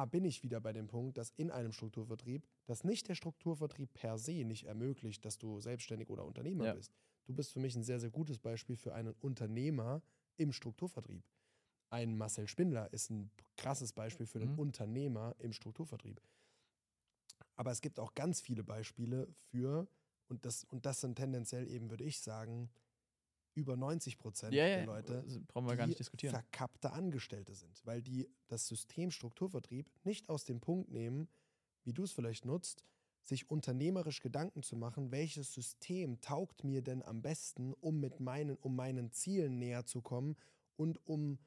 da bin ich wieder bei dem Punkt, dass in einem Strukturvertrieb, dass nicht der Strukturvertrieb per se nicht ermöglicht, dass du selbstständig oder Unternehmer Ja. bist. Du bist für mich ein sehr, sehr gutes Beispiel für einen Unternehmer im Strukturvertrieb. Ein Marcel Spindler ist ein krasses Beispiel für einen Mhm. Unternehmer im Strukturvertrieb. Aber es gibt auch ganz viele Beispiele für, und das, und das sind tendenziell eben, würde ich sagen, über 90 Prozent Ja, der ja, Leute, das brauchen wir gar nicht diskutieren. verkappte Angestellte sind, weil die das System Strukturvertrieb nicht aus dem Punkt nehmen, wie du es vielleicht nutzt, sich unternehmerisch Gedanken zu machen, welches System taugt mir denn am besten, um mit meinen, um meinen Zielen näher zu kommen und um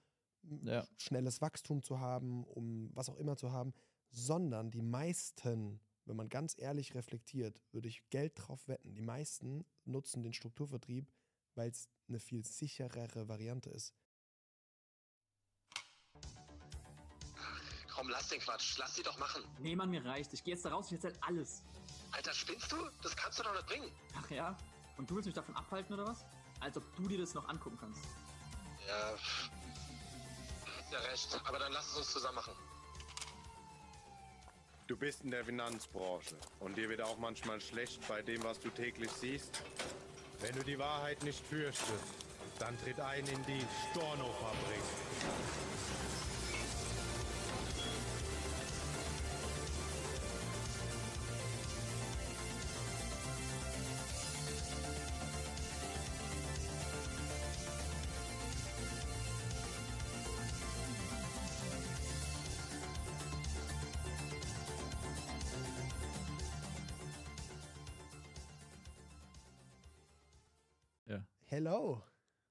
Ja. schnelles Wachstum zu haben, um was auch immer zu haben, sondern die meisten, wenn man ganz ehrlich reflektiert, würde ich Geld drauf wetten, die meisten nutzen den Strukturvertrieb, weil es eine viel sicherere Variante ist. Komm, lass den Quatsch. Lass die doch machen. Nee, Mann, mir reicht. Ich gehe jetzt da raus, ich erzähl alles. Alter, spinnst du? Das kannst du doch nicht bringen. Ach ja? Und du willst mich davon abhalten oder was? Als ob du dir das noch angucken kannst. Ja. Ja, recht. Aber dann lass es uns zusammen machen. Du bist in der Finanzbranche und dir wird auch manchmal schlecht bei dem, was du täglich siehst. Wenn du die Wahrheit nicht fürchtest, dann tritt ein in die Storno-Fabrik. Hello,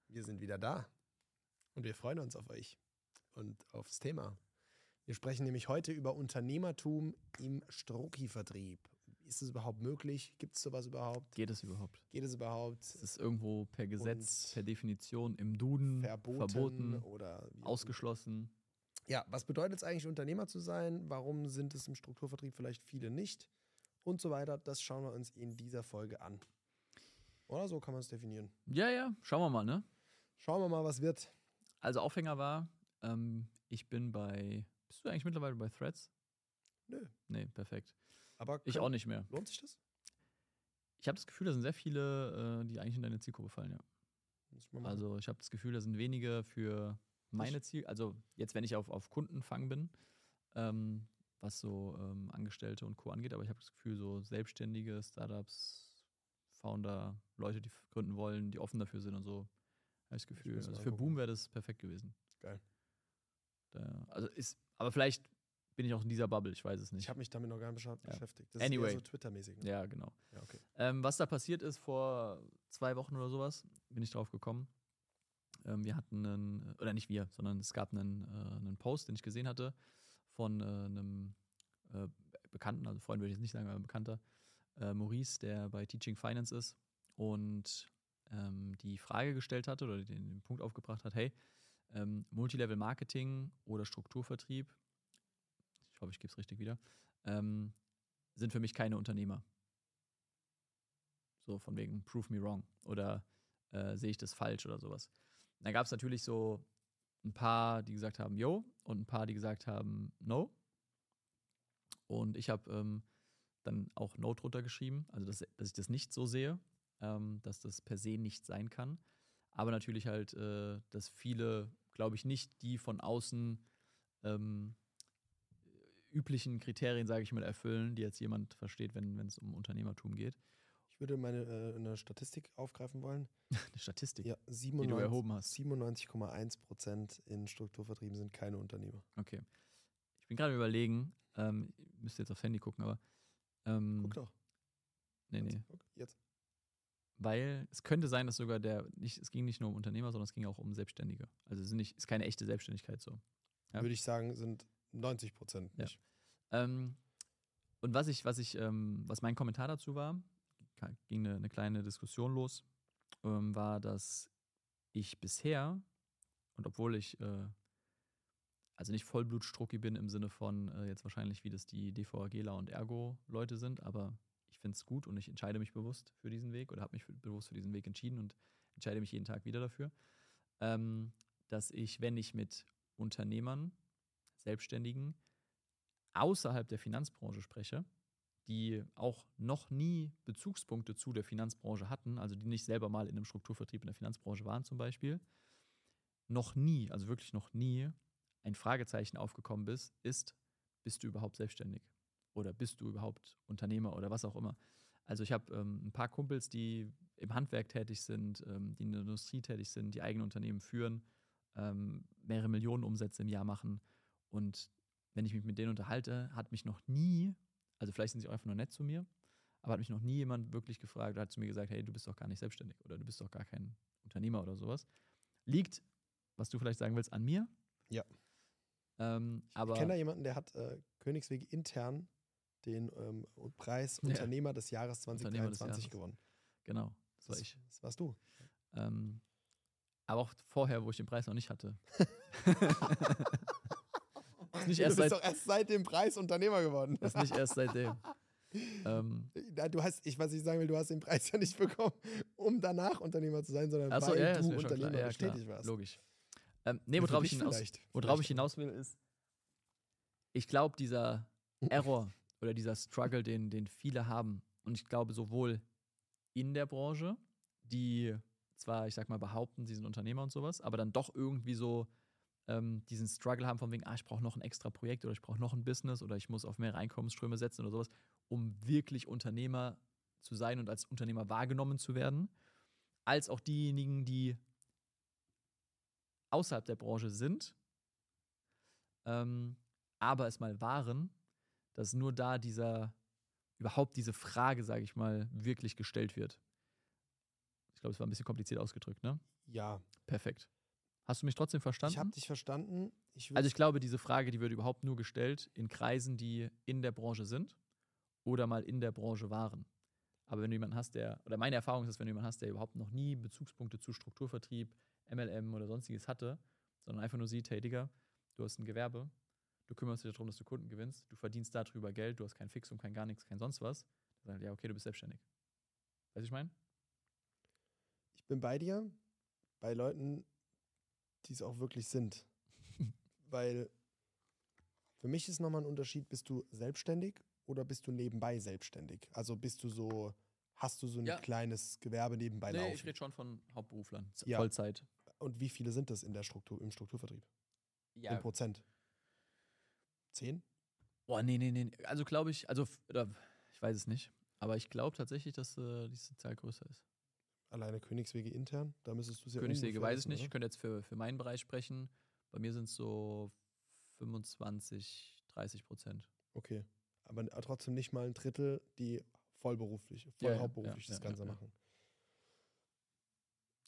wir sind wieder da und wir freuen uns auf euch und aufs Thema. Wir sprechen nämlich heute über Unternehmertum im Strucki-Vertrieb. Ist es überhaupt möglich? Gibt es sowas überhaupt? Geht es überhaupt? Geht es überhaupt? Es ist irgendwo per Gesetz, per Definition im Duden verboten, verboten, oder ausgeschlossen. Ja, was bedeutet es eigentlich, Unternehmer zu sein? Warum sind es im Strukturvertrieb vielleicht viele nicht? Und so weiter. Das schauen wir uns in dieser Folge an. Oder so kann man es definieren. Ja, ja, schauen wir mal, ne? Schauen wir mal, was wird. Also Aufhänger war, ähm, ich bin bei, bist du eigentlich mittlerweile bei Threads? Nö. Nee, perfekt. Aber Ich auch nicht mehr. Lohnt sich das? Ich habe das Gefühl, da sind sehr viele, äh, die eigentlich in deine Zielgruppe fallen, ja. Also ich habe das Gefühl, da sind wenige für meine Ziel, also jetzt, wenn ich auf, auf Kundenfang bin, ähm, was so ähm, Angestellte und Co. angeht, aber ich habe das Gefühl, so Selbstständige, Startups, Founder, Leute, die gründen wollen, die offen dafür sind und so, habe ich das Gefühl. mal Also für gucken. Boom wäre das perfekt gewesen. Geil. Da, also ist, aber vielleicht bin ich auch in dieser Bubble, ich weiß es nicht. Ich habe mich damit noch gar nicht beschäftigt. Ja. beschäftigt. Das Anyway. ist eher so Twitter-mäßig. Ne? ja, genau. ja, okay. Ähm, was da passiert ist vor zwei Wochen oder sowas, bin ich drauf gekommen. Ähm, wir hatten einen, oder nicht wir, sondern es gab einen, äh, einen Post, den ich gesehen hatte von äh, einem äh, Bekannten, also Freund würde ich jetzt nicht sagen, aber Bekannter, äh, Maurice, der bei Teaching Finance ist und ähm, die Frage gestellt hatte oder den, den Punkt aufgebracht hat, hey, ähm, Multilevel Marketing oder Strukturvertrieb, ich hoffe, ich gebe es richtig wieder, ähm, sind für mich keine Unternehmer. So von wegen Prove me wrong oder äh, sehe ich das falsch oder sowas. Da gab es natürlich so ein paar, die gesagt haben, yo, und ein paar, die gesagt haben, no. Und ich habe ähm, dann auch No drunter geschrieben, also dass, dass ich das nicht so sehe, ähm, dass das per se nicht sein kann. Aber natürlich halt, äh, dass viele, glaube ich, nicht die von außen ähm, üblichen Kriterien, sage ich mal, erfüllen, die jetzt jemand versteht, wenn es um Unternehmertum geht. Ich würde meine äh, eine Statistik aufgreifen wollen. Eine Statistik. Ja, die du 97 erhoben hast. 97,1 Prozent in Strukturvertrieben sind keine Unternehmer. Okay. Ich bin gerade überlegen, ähm, ich müsste jetzt aufs Handy gucken, aber ähm, Guck doch. nee, nee. Guck, jetzt. Weil es könnte sein, dass sogar der, nicht, es ging nicht nur um Unternehmer, sondern es ging auch um Selbstständige. Also es ist, nicht, ist keine echte Selbstständigkeit so. Ja. Würde ich sagen, sind 90 Prozent Ja. nicht. Ähm, und was ich, was ich, ähm, was mein Kommentar dazu war, ging eine, eine kleine Diskussion los, ähm, war, dass ich bisher, und obwohl ich äh, also nicht Vollblutstrucki bin im Sinne von äh, jetzt wahrscheinlich, wie das die DVAGler und Ergo-Leute sind, aber ich finde es gut und ich entscheide mich bewusst für diesen Weg oder habe mich für, bewusst für diesen Weg entschieden und entscheide mich jeden Tag wieder dafür, ähm, dass ich, wenn ich mit Unternehmern, Selbstständigen, außerhalb der Finanzbranche spreche, die auch noch nie Bezugspunkte zu der Finanzbranche hatten, also die nicht selber mal in einem Strukturvertrieb in der Finanzbranche waren zum Beispiel, noch nie, also wirklich noch nie ein Fragezeichen aufgekommen ist, ist, bist du überhaupt selbstständig? Oder bist du überhaupt Unternehmer oder was auch immer? Also ich habe ähm, ein paar Kumpels, die im Handwerk tätig sind, ähm, die in der Industrie tätig sind, die eigene Unternehmen führen, ähm, mehrere Millionen Umsätze im Jahr machen. Und wenn ich mich mit denen unterhalte, hat mich noch nie, also vielleicht sind sie auch einfach nur nett zu mir, aber hat mich noch nie jemand wirklich gefragt, hat zu mir gesagt, hey, du bist doch gar nicht selbstständig oder du bist doch gar kein Unternehmer oder sowas. Liegt, was du vielleicht sagen willst, an mir. Ja. Ähm, aber ich kenne da jemanden, der hat äh, Königswege intern den ähm, Preis Ja. Unternehmer des Jahres Unternehmer des 2023 Jahres. gewonnen. genau, das war Das, ich. das warst du. Ähm, aber auch vorher, wo ich den Preis noch nicht hatte. ist nicht du erst bist seit, doch erst seit dem Preis Unternehmer geworden. ist nicht erst seitdem. ähm, Ja, Du hast, ich was ich sagen will, du hast den Preis ja nicht bekommen, um danach Unternehmer zu sein, sondern achso, weil ja, ja, du schon klar. Ja, klar, tätig warst. Logisch. Ähm, nee, worauf ich, hinaus, worauf ich hinaus will, ist, ich glaube, dieser Error oder dieser Struggle, den, den viele haben, und ich glaube sowohl in der Branche, die zwar, ich sag mal, behaupten, sie sind Unternehmer und sowas, aber dann doch irgendwie so ähm, diesen Struggle haben von wegen, ah, ich brauche noch ein extra Projekt oder ich brauche noch ein Business oder ich muss auf mehrere Einkommensströme setzen oder sowas, um wirklich Unternehmer zu sein und als Unternehmer wahrgenommen zu werden, als auch diejenigen, die außerhalb der Branche sind, ähm, aber es mal waren, dass nur da dieser, überhaupt diese Frage, sage ich mal, wirklich gestellt wird. Ich glaube, es war ein bisschen kompliziert ausgedrückt, ne? Ja, Perfekt. Hast du mich trotzdem verstanden? ich habe dich verstanden. Ich also ich glaube, diese Frage, die wird überhaupt nur gestellt in Kreisen, die in der Branche sind oder mal in der Branche waren. Aber wenn du jemanden hast, der, oder meine Erfahrung ist, dass wenn du jemanden hast, der überhaupt noch nie Bezugspunkte zu Strukturvertrieb, MLM oder sonstiges hatte, sondern einfach nur sieht, hey Digga, du hast ein Gewerbe, du kümmerst dich darum, dass du Kunden gewinnst, du verdienst darüber Geld, du hast kein Fixum, kein gar nichts, kein sonst was, dann sagt er, ja, okay, du bist selbstständig. Weißt du, ich meine? ich bin bei dir, bei Leuten, die es auch wirklich sind. Weil für mich ist nochmal ein Unterschied, bist du selbstständig oder bist du nebenbei selbstständig? Also bist du so, hast du so ein Ja. kleines Gewerbe nebenbei Nee, laufen? ich rede schon von Hauptberuflern, Ja. Vollzeit. Und wie viele sind das in der Struktur, im Strukturvertrieb? In Prozent? Zehn? Boah, nee, nee, nee. Also glaube ich, also, oder, ich weiß es nicht, aber ich glaube tatsächlich, dass äh, diese Zahl größer ist. Alleine Königswege intern? Da müsstest du ja Königswege weiß ich nicht. Ich könnte jetzt für, für meinen Bereich sprechen. Bei mir sind es so 25, 30 Prozent. Okay. Aber trotzdem nicht mal ein Drittel, die vollberuflich, voll Ja, ja, hauptberuflich ja, das ja, Ganze ja, ja. machen.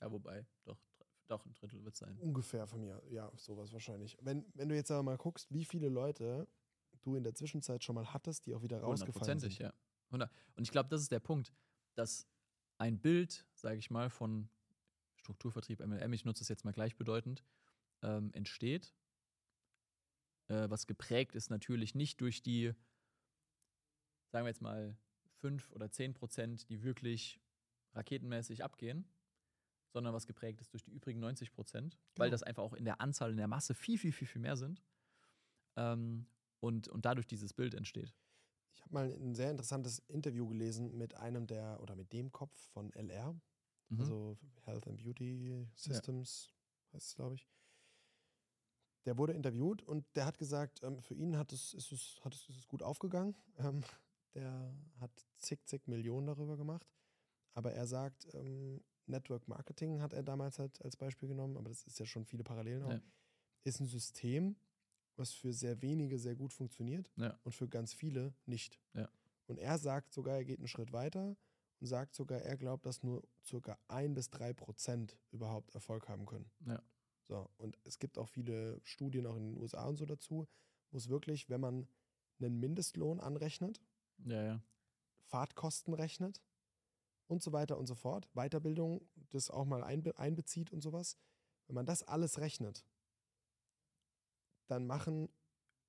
Ja, wobei, doch, doch ein Drittel wird es sein. Ungefähr von mir, ja, sowas wahrscheinlich. Wenn, wenn du jetzt aber mal guckst, wie viele Leute du in der Zwischenzeit schon mal hattest, die auch wieder rausgefallen sind. ja. 100. Und ich glaube, das ist der Punkt, dass ein Bild, sage ich mal, von Strukturvertrieb MLM, ich nutze es jetzt mal gleichbedeutend, ähm, entsteht, äh, was geprägt ist natürlich nicht durch die, sagen wir jetzt mal, 5 oder 10 Prozent, die wirklich raketenmäßig abgehen, sondern was geprägt ist durch die übrigen 90 Prozent, weil Genau. das einfach auch in der Anzahl, in der Masse viel, viel, viel, viel mehr sind. Ähm, und, und dadurch dieses Bild entsteht. Ich habe mal ein sehr interessantes Interview gelesen mit einem der oder mit dem Kopf von LR, Mhm. also Health and Beauty Systems, heißt es, glaube ich. Der wurde interviewt und der hat gesagt, ähm, für ihn hat es, ist, es, hat es, ist es gut aufgegangen. Ähm, der hat zig, zig Millionen darüber gemacht. Aber er sagt, ähm, Network Marketing hat er damals halt als Beispiel genommen, aber das ist ja schon viele Parallelen. Ja. Ist ein System, was für sehr wenige sehr gut funktioniert Ja. und für ganz viele nicht. Ja. Und er sagt sogar, er geht einen Schritt weiter und sagt sogar, er glaubt, dass nur circa ein bis drei Prozent überhaupt Erfolg haben können. Ja. So, und es gibt auch viele Studien auch in den USA und so dazu, wo es wirklich, wenn man einen Mindestlohn anrechnet, Ja, ja. Fahrtkosten rechnet und so weiter und so fort, Weiterbildung das auch mal einbe einbezieht und sowas, wenn man das alles rechnet, dann machen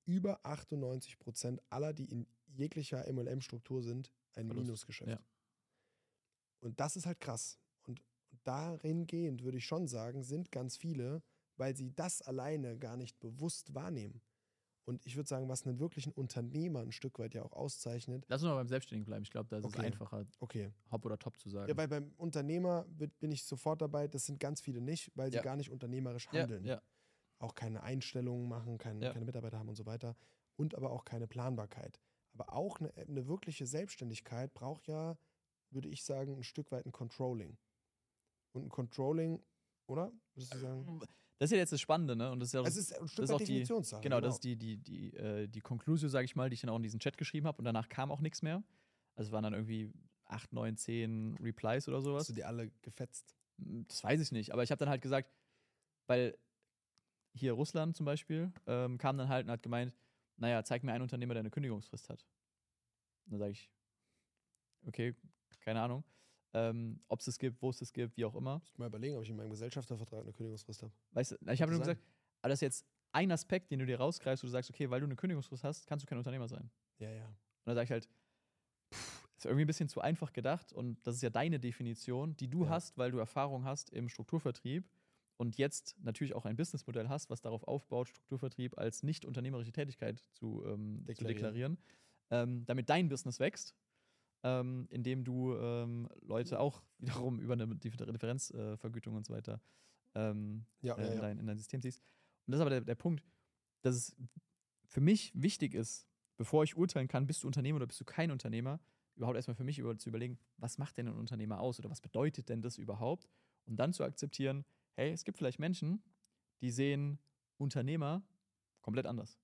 über 98 Prozent aller, die in jeglicher MLM-Struktur sind, ein Verlust, Minusgeschäft. ja. Und das ist halt krass. Und darin gehend würde ich schon sagen, sind ganz viele, weil sie das alleine gar nicht bewusst wahrnehmen. Und ich würde sagen, was einen wirklichen Unternehmer ein Stück weit ja auch auszeichnet, Lass uns mal beim Selbstständigen bleiben. Ich glaube, da ist es Okay. einfacher, okay, Hop oder Top zu sagen. ja, weil beim Unternehmer bin ich sofort dabei, das sind ganz viele nicht, weil sie Ja. gar nicht unternehmerisch ja, handeln. ja. Auch keine Einstellungen machen, kein, Ja. keine Mitarbeiter haben und so weiter. Und aber auch keine Planbarkeit. Aber auch eine, eine wirkliche Selbstständigkeit braucht ja, würde ich sagen, ein Stück weit ein Controlling. Und ein Controlling, oder? Würdest du sagen? Das ist ja jetzt das Spannende, ne? Und das ist ja auch, Es ist ein Stück das ist auch die- Definitionssache. genau, das ist die, die, die, äh, die Conclusio, sage ich mal, die ich dann auch in diesen Chat geschrieben habe und danach kam auch nichts mehr. Also es waren dann irgendwie 8, 9, 10 Replies oder Hast sowas. du die alle gefetzt? Hm, Das weiß ich nicht, aber ich habe dann halt gesagt, weil hier Russland zum Beispiel ähm, kam dann halt und hat gemeint, naja, zeig mir einen Unternehmer, der eine Kündigungsfrist hat. Und dann sage ich, okay, keine Ahnung, ähm, ob es das gibt, wo es das gibt, wie auch immer. Muss ich mal überlegen, ob ich in meinem Gesellschaftervertrag eine Kündigungsfrist habe. Weißt du, ich habe nur gesagt, aber das ist jetzt ein Aspekt, den du dir rausgreifst, wo du sagst, okay, weil du eine Kündigungsfrist hast, kannst du kein Unternehmer sein. Ja, ja. Und dann sage ich halt, pff, ist irgendwie ein bisschen zu einfach gedacht und das ist ja deine Definition, die du Ja. hast, weil du Erfahrung hast im Strukturvertrieb und jetzt natürlich auch ein Businessmodell hast, was darauf aufbaut, Strukturvertrieb als nicht unternehmerische Tätigkeit zu, ähm, zu Deklarieren. deklarieren, ähm, damit dein Business wächst, ähm, indem du ähm, Leute auch wiederum über eine Differ- Differenzvergütung und so weiter ähm, Ja, äh, in, dein, in dein System ziehst. Und das ist aber der, der Punkt, dass es für mich wichtig ist, bevor ich urteilen kann, bist du Unternehmer oder bist du kein Unternehmer, überhaupt erstmal für mich über, zu überlegen, was macht denn ein Unternehmer aus oder was bedeutet denn das überhaupt? Und dann zu akzeptieren, hey, es gibt vielleicht Menschen, die sehen Unternehmer komplett anders.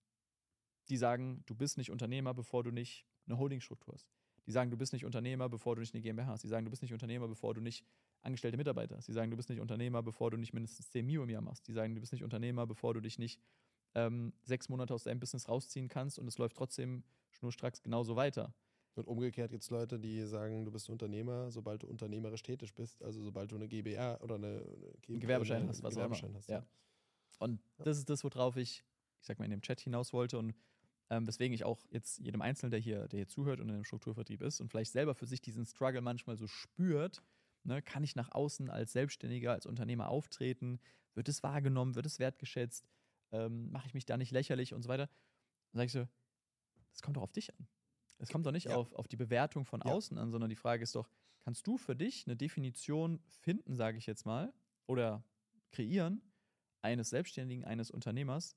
Die sagen, du bist nicht Unternehmer, bevor du nicht eine Holdingstruktur hast. Die sagen, du bist nicht Unternehmer, bevor du nicht eine GmbH hast. Die sagen, du bist nicht Unternehmer, bevor du nicht angestellte Mitarbeiter hast. Die sagen, du bist nicht Unternehmer, bevor du nicht mindestens 10 Mio im Jahr machst. Die sagen, du bist nicht Unternehmer, bevor du dich nicht ähm, sechs Monate aus deinem Business rausziehen kannst und es läuft trotzdem schnurstracks genauso weiter. Und umgekehrt gibt es Leute, die sagen, du bist Unternehmer, sobald du unternehmerisch tätig bist, also sobald du eine GbR oder eine, eine G- Einen Gewerbeschein eine- hast, was auch immer. Gewerbeschein hast. Ja. Und Ja. das ist das, worauf ich, ich sag mal, in dem Chat hinaus wollte und ähm, weswegen ich auch jetzt jedem Einzelnen, der hier, der hier zuhört und in einem Strukturvertrieb ist und vielleicht selber für sich diesen Struggle manchmal so spürt, ne, kann ich nach außen als Selbstständiger, als Unternehmer auftreten? Wird es wahrgenommen? Wird es wertgeschätzt? Ähm, Mache ich mich da nicht lächerlich und so weiter? Dann sage ich so, das kommt doch auf dich an. Es kommt doch nicht Ja. auf, auf die Bewertung von Ja. außen an, sondern die Frage ist doch, kannst du für dich eine Definition finden, sage ich jetzt mal, oder kreieren eines Selbstständigen, eines Unternehmers,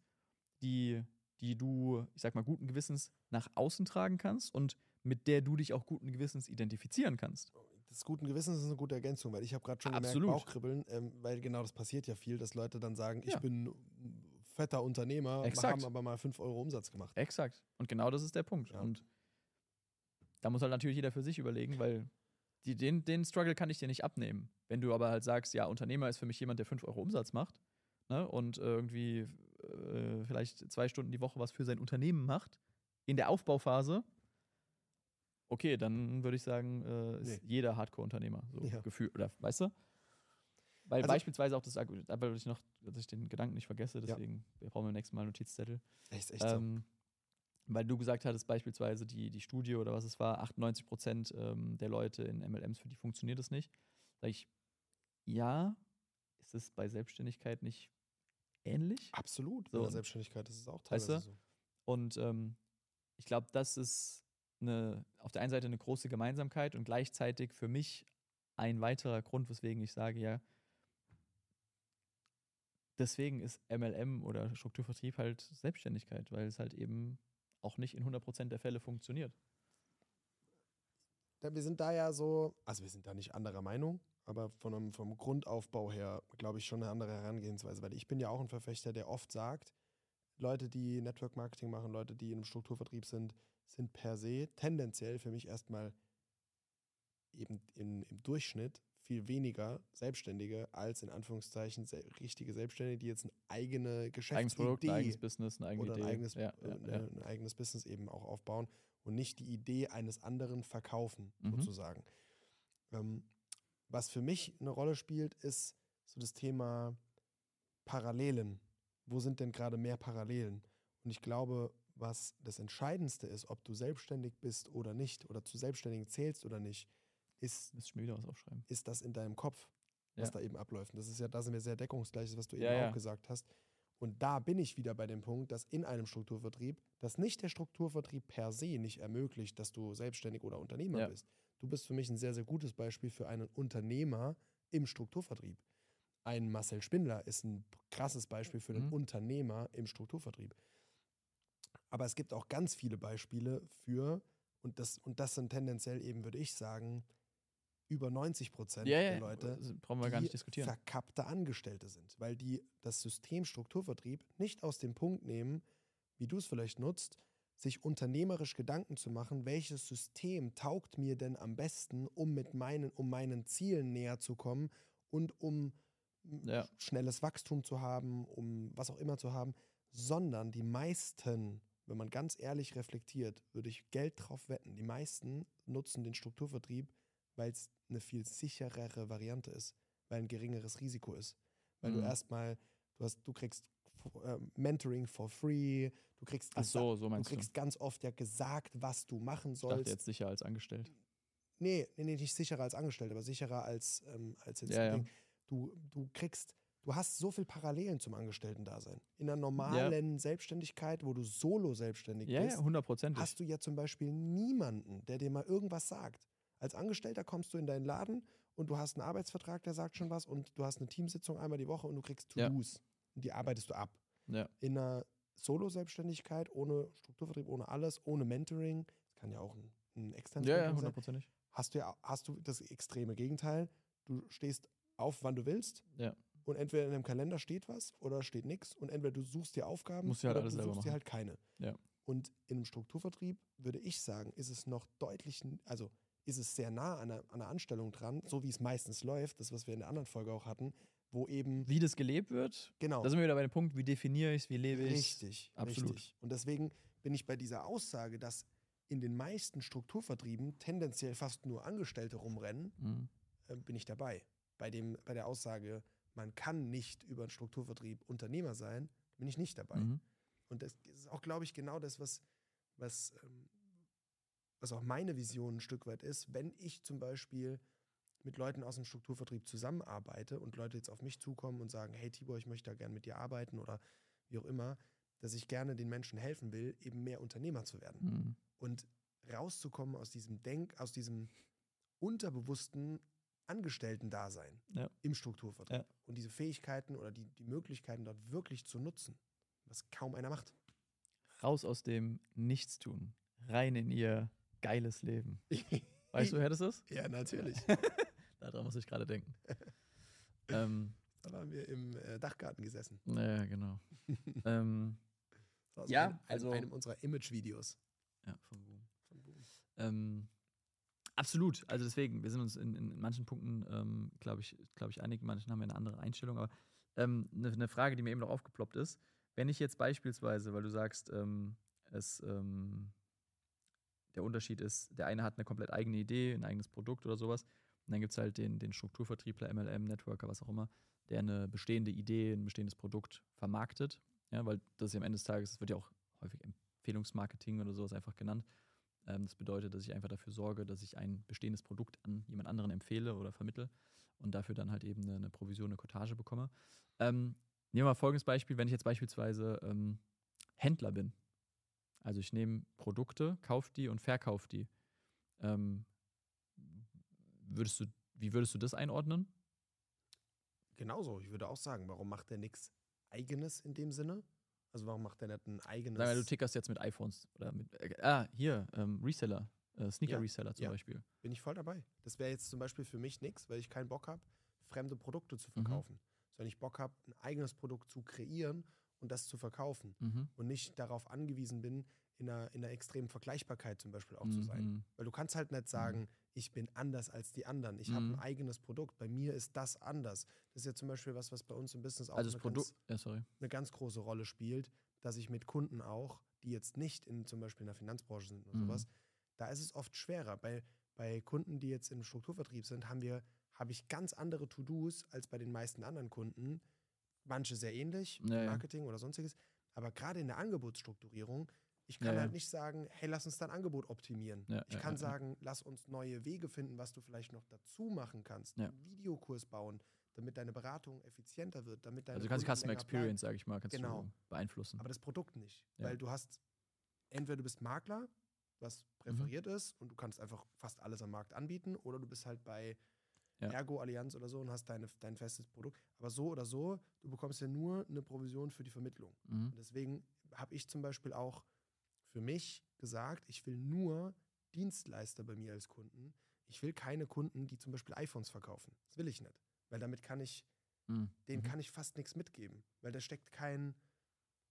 die, die du, ich sag mal, guten Gewissens nach außen tragen kannst und mit der du dich auch guten Gewissens identifizieren kannst. Das guten Gewissens ist eine gute Ergänzung, weil ich habe gerade schon gemerkt, Absolut. Bauchkribbeln, ähm, weil genau das passiert ja viel, dass Leute dann sagen, ich Ja. bin fetter Unternehmer, Exakt. haben aber mal 5 Euro Umsatz gemacht. Exakt. Und genau das ist der Punkt. Ja. Und da muss halt natürlich jeder für sich überlegen, weil die, den, den Struggle kann ich dir nicht abnehmen. Wenn du aber halt sagst, ja, Unternehmer ist für mich jemand, der 5 Euro Umsatz macht ne, und irgendwie äh, vielleicht zwei Stunden die Woche was für sein Unternehmen macht, in der Aufbauphase, okay, dann würde ich sagen, äh, ist Nee. jeder Hardcore-Unternehmer, so Ja. Gefühl, oder weißt du? Weil Also- beispielsweise auch das, Argu- aber ich noch, dass ich den Gedanken nicht vergesse, deswegen wir brauchen beim nächsten Mal einen Notizzettel. Echt, echt Ähm, weil du gesagt hattest, beispielsweise die, die Studie oder was es war, 98 Prozent ähm, der Leute in MLMs, für die funktioniert es nicht. Sag ich, ja, ist es bei Selbstständigkeit nicht ähnlich? so. Absolut. So, in der Selbstständigkeit ist es auch Weißt teilweise du? so. Und ähm, ich glaube, das ist eine, auf der einen Seite eine große Gemeinsamkeit und gleichzeitig für mich ein weiterer Grund, weswegen ich sage, ja, deswegen ist MLM oder Strukturvertrieb halt Selbstständigkeit, weil es halt eben auch nicht in 100% der Fälle funktioniert. Wir sind da ja so, also wir sind da nicht anderer Meinung, aber von einem, vom Grundaufbau her glaube ich schon eine andere Herangehensweise, weil ich bin ja auch ein Verfechter, der oft sagt, Leute, die Network Marketing machen, Leute, die in einem Strukturvertrieb sind, sind per se tendenziell für mich erstmal eben in, im Durchschnitt viel weniger Selbstständige als in Anführungszeichen se richtige Selbstständige, die jetzt eine eigene Eigenes Produkt, ein Geschäftsidee eigenes Business, eine eigene oder Idee. ein eigenes, ja, äh, ja, äh, ja. ein eigenes Business eben auch aufbauen und nicht die Idee eines anderen verkaufen, Mhm. sozusagen. Ähm, was für mich eine Rolle spielt, ist so das Thema Parallelen. Wo sind denn gerade mehr Parallelen? Und ich glaube, was das Entscheidendste ist, ob du selbstständig bist oder nicht, oder zu Selbstständigen zählst oder nicht, ist, Müsste ich mir wieder was aufschreiben. ist das in deinem Kopf, was Ja. da eben abläuft. Und das ist ja, da sind wir sehr deckungsgleich, was du Ja, eben ja. auch gesagt hast. Und da bin ich wieder bei dem Punkt, dass in einem Strukturvertrieb, dass nicht der Strukturvertrieb per se nicht ermöglicht, dass du selbstständig oder Unternehmer bist. Du bist für mich ein sehr, sehr gutes Beispiel für einen Unternehmer im Strukturvertrieb. Ein Marcel Spindler ist ein krasses Beispiel für einen Mhm. Unternehmer im Strukturvertrieb. Aber es gibt auch ganz viele Beispiele für, und das, und das sind tendenziell eben, würde ich sagen, über 90 Prozent Ja, der ja, Leute, das brauchen wir gar die nicht diskutieren. verkappte Angestellte sind, weil die das System Strukturvertrieb nicht aus dem Punkt nehmen, wie du es vielleicht nutzt, sich unternehmerisch Gedanken zu machen, welches System taugt mir denn am besten, um mit meinen, um meinen Zielen näher zu kommen und um Ja. schnelles Wachstum zu haben, um was auch immer zu haben, sondern die meisten, wenn man ganz ehrlich reflektiert, würde ich Geld drauf wetten, die meisten nutzen den Strukturvertrieb, weil es eine viel sicherere Variante ist, weil ein geringeres Risiko ist. Weil du Mhm. erstmal, du hast, du kriegst äh, Mentoring for free, du kriegst, so, so du meinst du. kriegst ganz oft ja gesagt, was du machen Ich dachte sollst. jetzt sicher als angestellt. Nee, nee, nee, nicht sicherer als Angestellter, aber sicherer als, ähm, als jetzt Ja, ja. Du, du kriegst, du hast so viel Parallelen zum Angestellten-Dasein. In einer normalen Selbstständigkeit, wo du solo selbstständig Ja, bist, ja, hast du ja zum Beispiel niemanden, der dir mal irgendwas sagt. Als Angestellter kommst du in deinen Laden und du hast einen Arbeitsvertrag, der sagt schon was und du hast eine Teamsitzung einmal die Woche und du kriegst Ja. Und die arbeitest du ab. Ja. In einer Solo-Selbstständigkeit, ohne Strukturvertrieb, ohne alles, ohne Mentoring, das kann ja auch ein, ein externes Ja, ja, hundertprozentig. hast du ja hast du das extreme Gegenteil. Du stehst auf, wann du willst. Ja. Und entweder in deinem Kalender steht was oder steht nichts. Und entweder du suchst dir Aufgaben Musst halt oder du suchst dir halt keine. Ja. Und in einem Strukturvertrieb würde ich sagen, ist es noch deutlich, also ist es sehr nah an einer, an einer Anstellung dran, so wie es meistens läuft, das, was wir in der anderen Folge auch hatten, wo eben, Wie das gelebt wird, genau, da sind wir wieder bei dem Punkt, wie definiere ich es, wie lebe ich richtig, Absolut. richtig. Und deswegen bin ich bei dieser Aussage, dass in den meisten Strukturvertrieben tendenziell fast nur Angestellte rumrennen, Mhm. äh, bin ich dabei. Bei, dem, bei der Aussage, man kann nicht über einen Strukturvertrieb Unternehmer sein, bin ich nicht dabei. Mhm. Und das ist auch, glaube ich, genau das, was, was, ähm, was auch meine Vision ein Stück weit ist, wenn ich zum Beispiel mit Leuten aus dem Strukturvertrieb zusammenarbeite und Leute jetzt auf mich zukommen und sagen, hey Tibor, ich möchte da gerne mit dir arbeiten oder wie auch immer, dass ich gerne den Menschen helfen will, eben mehr Unternehmer zu werden Mhm. und rauszukommen aus diesem Denk, aus diesem unterbewussten Angestellten-Dasein Ja. im Strukturvertrieb Ja. und diese Fähigkeiten oder die, die Möglichkeiten dort wirklich zu nutzen, was kaum einer macht. Raus aus dem Nichtstun, rein in ihr geiles Leben. Weißt du, wer das ist? Ja, natürlich. Daran muss ich gerade denken. ähm, da waren wir im äh, Dachgarten gesessen. ja, genau. ähm, Das war Ja, ein, also- einem unserer Image-Videos. ja, von Boom. von Boom. Ähm, absolut. Also deswegen, wir sind uns in, in manchen Punkten, ähm, glaube ich, glaube ich, einig. In manchen haben wir eine andere Einstellung. Aber ähm, eine, eine Frage, die mir eben noch aufgeploppt ist, wenn ich jetzt beispielsweise, weil du sagst, ähm, es ähm, der Unterschied ist, der eine hat eine komplett eigene Idee, ein eigenes Produkt oder sowas. Und dann gibt es halt den, den Strukturvertriebler, MLM, Networker, was auch immer, der eine bestehende Idee, ein bestehendes Produkt vermarktet. Ja, weil das ist ja am Ende des Tages, das wird ja auch häufig Empfehlungsmarketing oder sowas einfach genannt. Ähm, das bedeutet, dass ich einfach dafür sorge, dass ich ein bestehendes Produkt an jemand anderen empfehle oder vermittle und dafür dann halt eben eine, eine Provision, eine Cottage bekomme. Ähm, nehmen wir mal folgendes Beispiel, wenn ich jetzt beispielsweise ähm, Händler bin. Also ich nehme Produkte, kaufe die und verkaufe die. Ähm, würdest du, wie würdest du das einordnen? Genauso, ich würde auch sagen, warum macht der nichts Eigenes in dem Sinne? Also warum macht der nicht ein eigenes... Wir, du tickerst jetzt mit iPhones oder mit, äh, ah, hier, ähm, Reseller, äh, Ja, Sneaker-Reseller zum ja. Beispiel. bin ich voll dabei. Das wäre jetzt zum Beispiel für mich nichts, weil ich keinen Bock habe, fremde Produkte zu Mhm. verkaufen. Sondern ich Bock habe, ein eigenes Produkt zu kreieren und das zu verkaufen. Mhm. Und nicht darauf angewiesen bin, in einer, in einer extremen Vergleichbarkeit zum Beispiel auch zu sein. Mhm. Weil du kannst halt nicht sagen, ich bin anders als die anderen. Ich habe Mhm. ein eigenes Produkt. Bei mir ist das anders. Das ist ja zum Beispiel was, was bei uns im Business auch Also eine, ganz, ja, eine ganz große Rolle spielt, dass ich mit Kunden auch, die jetzt nicht in zum Beispiel in der Finanzbranche sind oder Mhm. sowas, da ist es oft schwerer. Bei, bei Kunden, die jetzt im Strukturvertrieb sind, haben wir, habe ich ganz andere To-Dos als bei den meisten anderen Kunden. Manche sehr ähnlich, Ja, ja. Marketing oder sonstiges. Aber gerade in der Angebotsstrukturierung, ich kann Ja, ja. halt nicht sagen, hey, lass uns dein Angebot optimieren. Ja, ich kann sagen, lass uns neue Wege finden, was du vielleicht noch dazu machen kannst. Ja. Einen Videokurs bauen, damit deine Beratung effizienter wird, damit deine Also du kannst Kunden Customer. Experience, sage ich mal, kannst Genau. du beeinflussen. Aber das Produkt nicht. Weil du hast, entweder du bist Makler, was Mhm. präferiert ist und du kannst einfach fast alles am Markt anbieten, oder du bist halt bei Ja. Ergo Allianz oder so und hast deine, dein festes Produkt. Aber so oder so, du bekommst ja nur eine Provision für die Vermittlung. mhm. Deswegen habe ich zum Beispiel auch für mich gesagt, ich will nur Dienstleister bei mir als Kunden. Ich will keine Kunden, die zum Beispiel iPhones verkaufen. Das will ich nicht. Weil damit kann ich Mhm. denen kann ich fast nichts mitgeben, weil da steckt kein,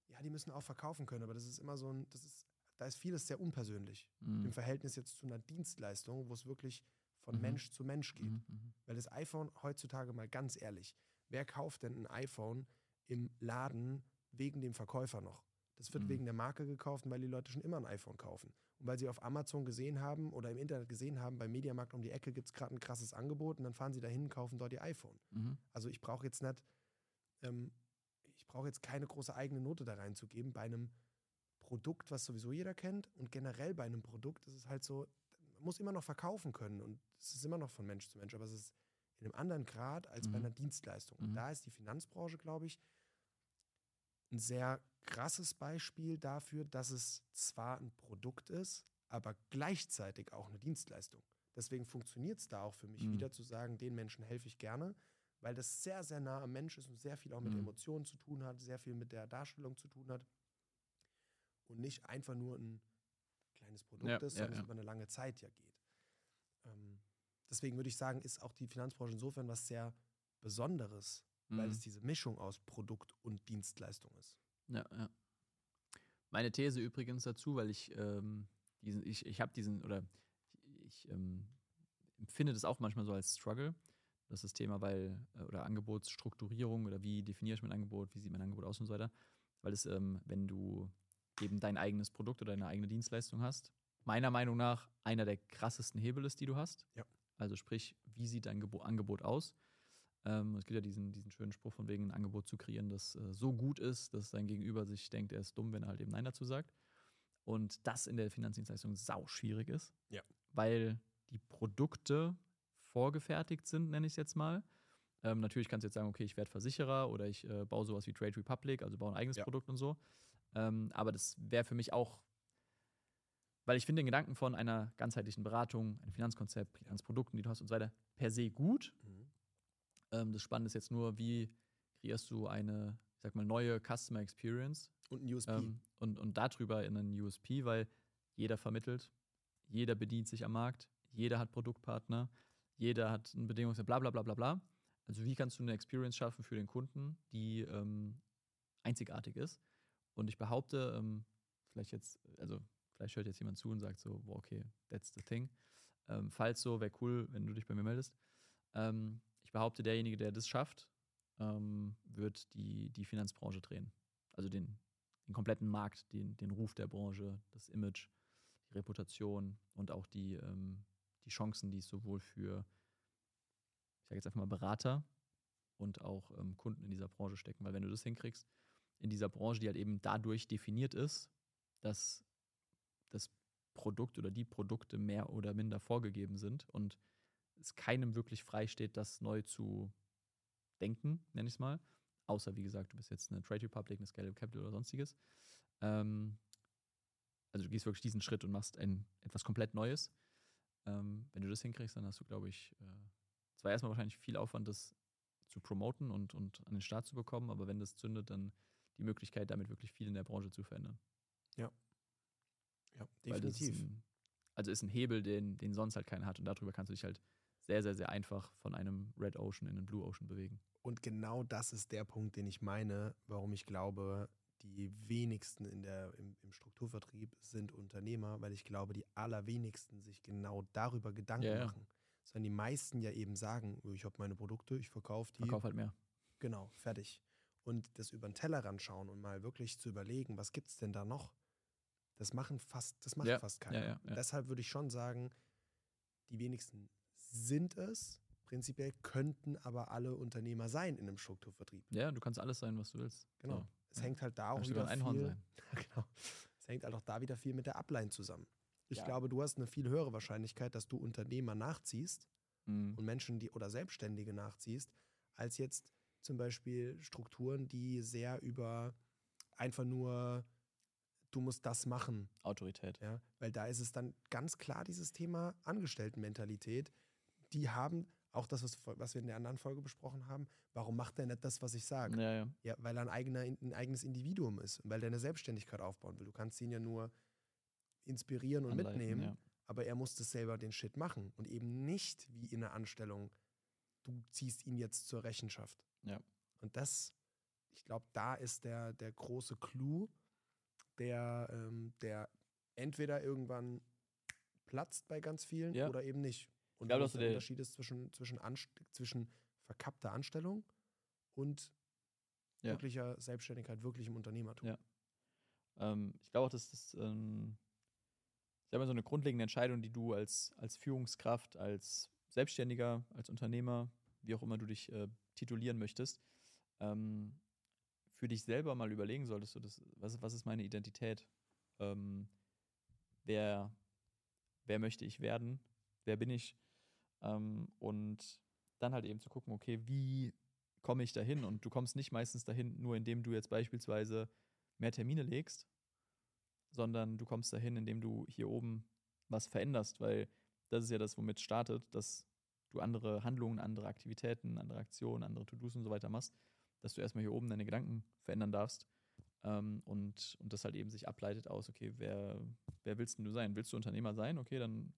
ja, die müssen auch verkaufen können, aber das ist immer so ein, das ist, da ist vieles sehr unpersönlich Mhm. im Verhältnis jetzt zu einer Dienstleistung, wo es wirklich von Mhm. Mensch zu Mensch geht. Mhm. Mhm. Weil das iPhone heutzutage mal ganz ehrlich, wer kauft denn ein iPhone im Laden wegen dem Verkäufer noch? Das wird Mhm. wegen der Marke gekauft, weil die Leute schon immer ein iPhone kaufen. Und weil sie auf Amazon gesehen haben oder im Internet gesehen haben, beim Mediamarkt um die Ecke gibt es gerade ein krasses Angebot und dann fahren sie dahin und kaufen dort ihr iPhone. Mhm. Also ich brauche jetzt nicht, ähm, ich brauche jetzt keine große eigene Note da reinzugeben bei einem Produkt, was sowieso jeder kennt. Und generell bei einem Produkt ist es halt so, man muss immer noch verkaufen können und es ist immer noch von Mensch zu Mensch, aber es ist in einem anderen Grad als bei Mhm. einer Dienstleistung. Und Mhm. da ist die Finanzbranche, glaube ich, ein sehr krasses Beispiel dafür, dass es zwar ein Produkt ist, aber gleichzeitig auch eine Dienstleistung. Deswegen funktioniert es da auch für mich Mhm. wieder zu sagen, den Menschen helfe ich gerne, weil das sehr, sehr nah am Mensch ist und sehr viel auch mit Mhm. Emotionen zu tun hat, sehr viel mit der Darstellung zu tun hat und nicht einfach nur ein kleines Produkt Ja, ist, ja, sondern es ja. über eine lange Zeit ja geht. Ähm, deswegen würde ich sagen, ist auch die Finanzbranche insofern was sehr Besonderes, weil Mhm. es diese Mischung aus Produkt und Dienstleistung ist. Ja, ja. Meine These übrigens dazu, weil ich ähm, diesen, ich, ich habe diesen, oder ich ähm, empfinde das auch manchmal so als Struggle, das ist das Thema, weil, äh, oder Angebotsstrukturierung oder wie definiere ich mein Angebot, wie sieht mein Angebot aus und so weiter. Weil es, ähm, wenn du eben dein eigenes Produkt oder deine eigene Dienstleistung hast, meiner Meinung nach einer der krassesten Hebel ist, die du hast. Ja. Also sprich, wie sieht dein Gebo Angebot aus? Ähm, es gibt ja diesen, diesen schönen Spruch von wegen, ein Angebot zu kreieren, das äh, so gut ist, dass sein Gegenüber sich denkt, er ist dumm, wenn er halt eben Nein dazu sagt. Und das in der Finanzdienstleistung sau schwierig ist. Ja. Weil die Produkte vorgefertigt sind, nenne ich es jetzt mal. Ähm, natürlich kannst du jetzt sagen, okay, ich werde Versicherer oder ich äh, baue sowas wie Trade Republic, also baue ein eigenes Ja. Produkt und so. Ähm, aber das wäre für mich auch, weil ich finde den Gedanken von einer ganzheitlichen Beratung, einem Finanzkonzept, Finanzprodukten, die du hast und so weiter, per se gut. Ähm, das Spannende ist jetzt nur, wie kreierst du eine, ich sag mal, neue Customer Experience Und ein USP. ähm, und, und darüber in einen USP, weil jeder vermittelt, jeder bedient sich am Markt, jeder hat Produktpartner, jeder hat ein Bedingungs bla bla bla bla bla. Also wie kannst du eine Experience schaffen für den Kunden, die ähm, einzigartig ist? Und ich behaupte, ähm, vielleicht jetzt, also vielleicht hört jetzt jemand zu und sagt so, boah, okay, that's the thing. Ähm, falls so, wäre cool, wenn du dich bei mir meldest. Ähm, behaupte, derjenige, der das schafft, ähm, wird die, die Finanzbranche drehen. Also den, den kompletten Markt, den, den Ruf der Branche, das Image, die Reputation und auch die, ähm, die Chancen, die es sowohl für, ich sage jetzt einfach mal Berater und auch ähm, Kunden in dieser Branche stecken. Weil wenn du das hinkriegst, in dieser Branche, die halt eben dadurch definiert ist, dass das Produkt oder die Produkte mehr oder minder vorgegeben sind und es keinem wirklich frei steht, das neu zu denken, nenne ich es mal. Außer, wie gesagt, du bist jetzt eine Trade Republic, eine Scale Capital oder sonstiges. Ähm, also du gehst wirklich diesen Schritt und machst ein etwas komplett Neues. Ähm, wenn du das hinkriegst, dann hast du, glaube ich, äh, zwar erstmal wahrscheinlich viel Aufwand, das zu promoten und, und an den Start zu bekommen, aber wenn das zündet, dann die Möglichkeit, damit wirklich viel in der Branche zu verändern. ja, das definitiv. Ist ein, also ist ein Hebel, den, den sonst halt keiner hat. Und darüber kannst du dich halt sehr, sehr, sehr einfach von einem Red Ocean in einen Blue Ocean bewegen. Und genau das ist der Punkt, den ich meine, warum ich glaube, die wenigsten in der, im, im Strukturvertrieb sind Unternehmer, weil ich glaube, die allerwenigsten sich genau darüber Gedanken ja. machen. Sondern die meisten ja eben sagen, "Oh, ich habe meine Produkte, ich verkaufe die. Verkauf halt mehr. Genau, fertig. Und das über den Tellerrand schauen und mal wirklich zu überlegen, was gibt es denn da noch? Das machen fast, das macht Ja, fast keiner. ja, ja. Deshalb würde ich schon sagen, die wenigsten sind es. Prinzipiell könnten aber alle Unternehmer sein in einem Strukturvertrieb. Ja, du kannst alles sein, was du willst. Genau. So. Es ja. hängt halt da auch wieder viel, sein. genau. Es hängt halt auch da wieder viel mit der Upline zusammen. Ich Ja. glaube, du hast eine viel höhere Wahrscheinlichkeit, dass du Unternehmer nachziehst Mhm. und Menschen, die oder Selbstständige nachziehst, als jetzt zum Beispiel Strukturen, die sehr über einfach nur, du musst das machen, Autorität. ja, weil da ist es dann ganz klar dieses Thema Angestelltenmentalität. Die haben auch das, was, was wir in der anderen Folge besprochen haben. Warum macht er nicht das, was ich sage? Ja, ja. Ja, weil er ein, eigener, ein eigenes Individuum ist und weil der eine Selbstständigkeit aufbauen will. Du kannst ihn ja nur inspirieren und Anleiten, mitnehmen, Ja. aber er muss das selber den Shit machen und eben nicht wie in einer Anstellung. Du ziehst ihn jetzt zur Rechenschaft. Ja. Und das, ich glaube, da ist der, der große Clou, der, ähm, der entweder irgendwann platzt bei ganz vielen Ja. oder eben nicht. Und dass der Unterschied ist zwischen, zwischen, Anst zwischen verkappter Anstellung und Ja. wirklicher Selbstständigkeit, wirklichem Unternehmertum. Ja. Ähm, ich glaube auch, dass das ähm, sag mal, so eine grundlegende Entscheidung, die du als, als Führungskraft, als Selbstständiger, als Unternehmer, wie auch immer du dich äh, titulieren möchtest, ähm, für dich selber mal überlegen solltest, du das, was, was ist meine Identität? Ähm, wer, wer möchte ich werden? Wer bin ich? Ähm, und dann halt eben zu gucken, okay, wie komme ich dahin? Und du kommst nicht meistens dahin, nur indem du jetzt beispielsweise mehr Termine legst, sondern du kommst dahin, indem du hier oben was veränderst, weil das ist ja das, womit es startet, dass du andere Handlungen, andere Aktivitäten, andere Aktionen, andere To-Dos und so weiter machst, dass du erstmal hier oben deine Gedanken verändern darfst ähm, und, und das halt eben sich ableitet aus, okay, wer, wer willst denn du sein? Willst du Unternehmer sein? Okay, dann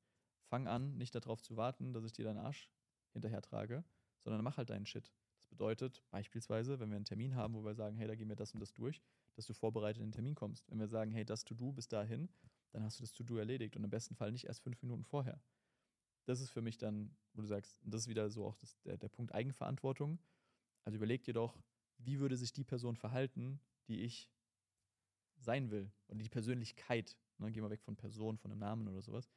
fang an, nicht darauf zu warten, dass ich dir deinen Arsch hinterher trage, sondern mach halt deinen Shit. Das bedeutet beispielsweise, wenn wir einen Termin haben, wo wir sagen, hey, da gehen wir das und das durch, dass du vorbereitet in den Termin kommst. Wenn wir sagen, hey, das To-Do bis dahin, dann hast du das To-Do erledigt und im besten Fall nicht erst fünf Minuten vorher. Das ist für mich dann, wo du sagst, das ist wieder so auch das, der, der Punkt Eigenverantwortung. Also überleg dir doch, wie würde sich die Person verhalten, die ich sein will. Oder die Persönlichkeit. Ne, gehen wir weg von Person, von einem Namen oder sowas.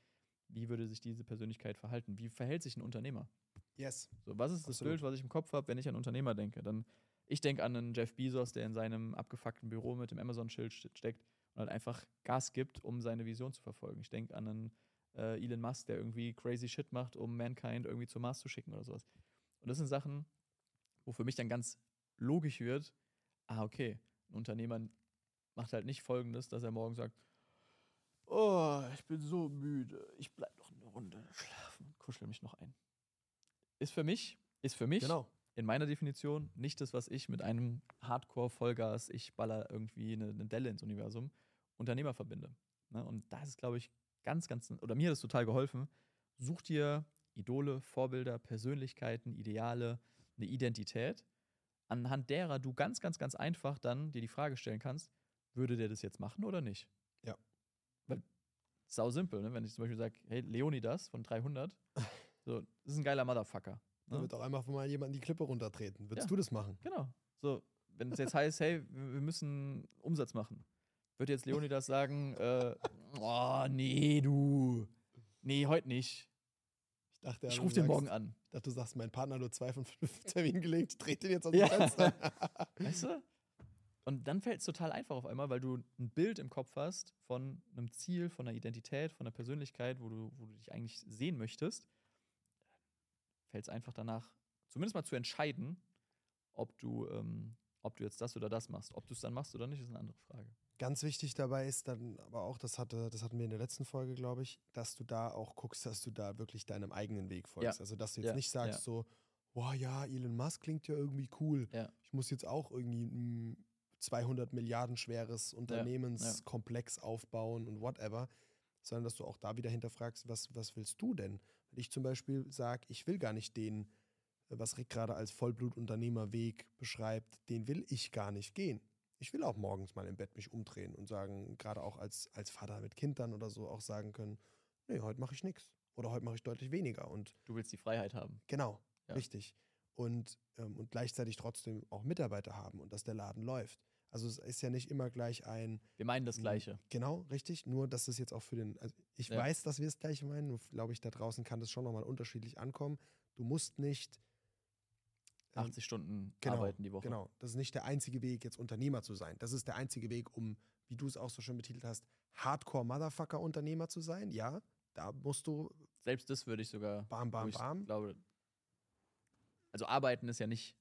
Wie würde sich diese Persönlichkeit verhalten? Wie verhält sich ein Unternehmer? Yes. So, was ist das Absolut. Bild, was ich im Kopf habe, wenn ich an Unternehmer denke? Dann, ich denke an einen Jeff Bezos, der in seinem abgefuckten Büro mit dem Amazon-Schild st- steckt und halt einfach Gas gibt, um seine Vision zu verfolgen. Ich denke an einen äh, Elon Musk, der irgendwie crazy Shit macht, um Mankind irgendwie zum Mars zu schicken oder sowas. Und das sind Sachen, wo für mich dann ganz logisch wird, ah, okay, ein Unternehmer macht halt nicht folgendes, dass er morgen sagt, oh, ich bin so müde, ich bleib noch eine Runde schlafen und kuschel mich noch ein. Ist für mich, ist für mich Genau. in meiner Definition nicht das, was ich mit einem Hardcore-Vollgas, ich baller irgendwie eine, eine Delle ins Universum, Unternehmer verbinde. Ne? Und da ist es, glaube ich, ganz, ganz, oder mir hat es total geholfen. Such dir Idole, Vorbilder, Persönlichkeiten, Ideale, eine Identität, anhand derer du ganz, ganz, ganz einfach dann dir die Frage stellen kannst, würde der das jetzt machen oder nicht? Ja. Sau simpel, ne? wenn ich zum Beispiel sage, hey, Leonidas von 300, so, das ist ein geiler Motherfucker. Ne? wird auch einfach mal jemand die Klippe runtertreten. Würdest Ja. du das machen? Genau. So, wenn es jetzt heißt, hey, wir müssen Umsatz machen, wird jetzt Leonidas sagen, äh, oh, nee, du. Nee, heute nicht. Ich dachte, ja, Ich rufe den sagst- morgen an. Ich dachte, du sagst, mein Partner hat nur zwei von fünf Terminen gelegt, ich trete den jetzt aus Ja. dem Fenster. Weißt du? Und dann fällt es total einfach auf einmal, weil du ein Bild im Kopf hast von einem Ziel, von einer Identität, von einer Persönlichkeit, wo du, wo du dich eigentlich sehen möchtest. Fällt es einfach danach, zumindest mal zu entscheiden, ob du, ähm, ob du jetzt das oder das machst. Ob du es dann machst oder nicht, ist eine andere Frage. Ganz wichtig dabei ist dann aber auch, das, hatte, das hatten wir in der letzten Folge, glaube ich, dass du da auch guckst, dass du da wirklich deinem eigenen Weg folgst. Ja. Also, dass du jetzt Ja, nicht sagst ja. so, boah, ja, Elon Musk klingt ja irgendwie cool. Ich muss jetzt auch irgendwie ein 200 Milliarden schweres Unternehmenskomplex aufbauen und whatever. Sondern, dass du auch da wieder hinterfragst, was, was willst du denn? Wenn ich zum Beispiel sage, ich will gar nicht den, was Rick gerade als Vollblutunternehmerweg beschreibt, den will ich gar nicht gehen. Ich will auch morgens mal im Bett mich umdrehen und sagen, gerade auch als, als Vater mit Kindern oder so, auch sagen können, nee, heute mache ich nichts. Oder heute mache ich deutlich weniger. Und Du willst die Freiheit haben. genau, Ja. richtig. Und, ähm, und gleichzeitig trotzdem auch Mitarbeiter haben und dass der Laden läuft. Also es ist ja nicht immer gleich ein, Wir meinen das Gleiche. Genau, richtig. Nur, dass es jetzt auch für den. Also ich Ja. weiß, dass wir das gleiche meinen. Nur glaube ich, da draußen kann das schon nochmal unterschiedlich ankommen. Du musst nicht. ähm, 80 Stunden genau, arbeiten die Woche. Genau. Das ist nicht der einzige Weg, jetzt Unternehmer zu sein. Das ist der einzige Weg, um, wie du es auch so schön betitelt hast, Hardcore-Motherfucker-Unternehmer zu sein. Ja, da musst du Selbst das würde ich sogar. bam, wo bam, ich bam. glaube, also arbeiten ist ja nicht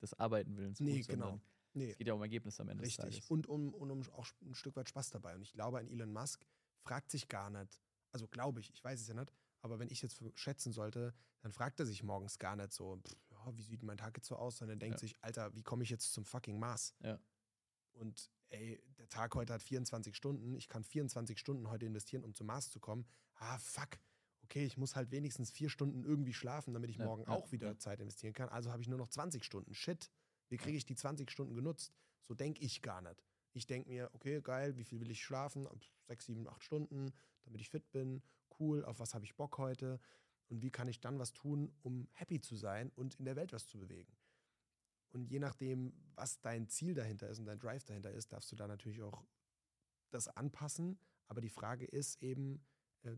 des Arbeitenwillens Nee, gut, sondern genau. Nee, Es geht ja um Ergebnisse am Ende des richtig. Tages. Und um, und um auch ein Stück weit Spaß dabei. Und ich glaube, ein Elon Musk fragt sich gar nicht, also glaube ich, ich weiß es ja nicht, aber wenn ich jetzt schätzen sollte, dann fragt er sich morgens gar nicht so, pff, ja, wie sieht mein Tag jetzt so aus, sondern denkt Ja. sich, Alter, wie komme ich jetzt zum fucking Mars? Ja. Und ey, der Tag heute hat 24 Stunden, ich kann 24 Stunden heute investieren, um zum Mars zu kommen. Ah, fuck. Okay, ich muss halt wenigstens vier Stunden irgendwie schlafen, damit ich Ja, morgen ja, auch wieder ja. Zeit investieren kann. Also habe ich nur noch 20 Stunden. Shit. Wie kriege ich die 20 Stunden genutzt? So denke ich gar nicht. Ich denke mir, okay, geil, wie viel will ich schlafen? Sechs, sieben, acht Stunden, damit ich fit bin. Cool, auf was habe ich Bock heute? Und wie kann ich dann was tun, um happy zu sein und in der Welt was zu bewegen? Und je nachdem, was dein Ziel dahinter ist und dein Drive dahinter ist, darfst du da natürlich auch das anpassen. Aber die Frage ist eben,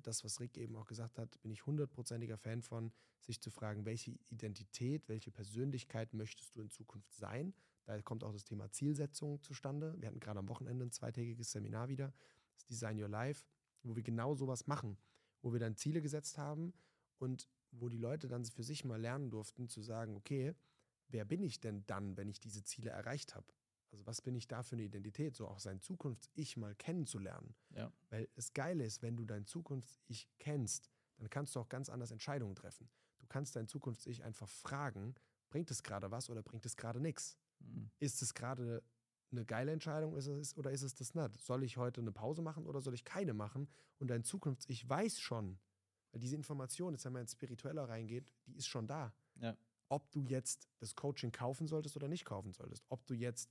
das, was Rick eben auch gesagt hat, bin ich hundertprozentiger Fan von, sich zu fragen, welche Identität, welche Persönlichkeit möchtest du in Zukunft sein? Da kommt auch das Thema Zielsetzung zustande. Wir hatten gerade am Wochenende ein zweitägiges Seminar wieder, das Design Your Life, wo wir genau sowas machen, wo wir dann Ziele gesetzt haben und wo die Leute dann für sich mal lernen durften zu sagen, okay, wer bin ich denn dann, wenn ich diese Ziele erreicht habe? Also was bin ich da für eine Identität, so auch sein Zukunfts-Ich mal kennenzulernen. Ja. Weil das Geile ist, wenn du dein Zukunfts-Ich kennst, dann kannst du auch ganz anders Entscheidungen treffen. Du kannst dein Zukunfts-Ich einfach fragen, bringt es gerade was oder bringt es gerade nichts? Mhm. Ist es gerade eine geile Entscheidung ist es, oder ist es das nicht? Soll ich heute eine Pause machen oder soll ich keine machen? Und dein Zukunfts-Ich weiß schon, weil diese Information, jetzt wenn man ins Spiritueller reingeht, die ist schon da. Ja. Ob du jetzt das Coaching kaufen solltest oder nicht kaufen solltest. Ob du jetzt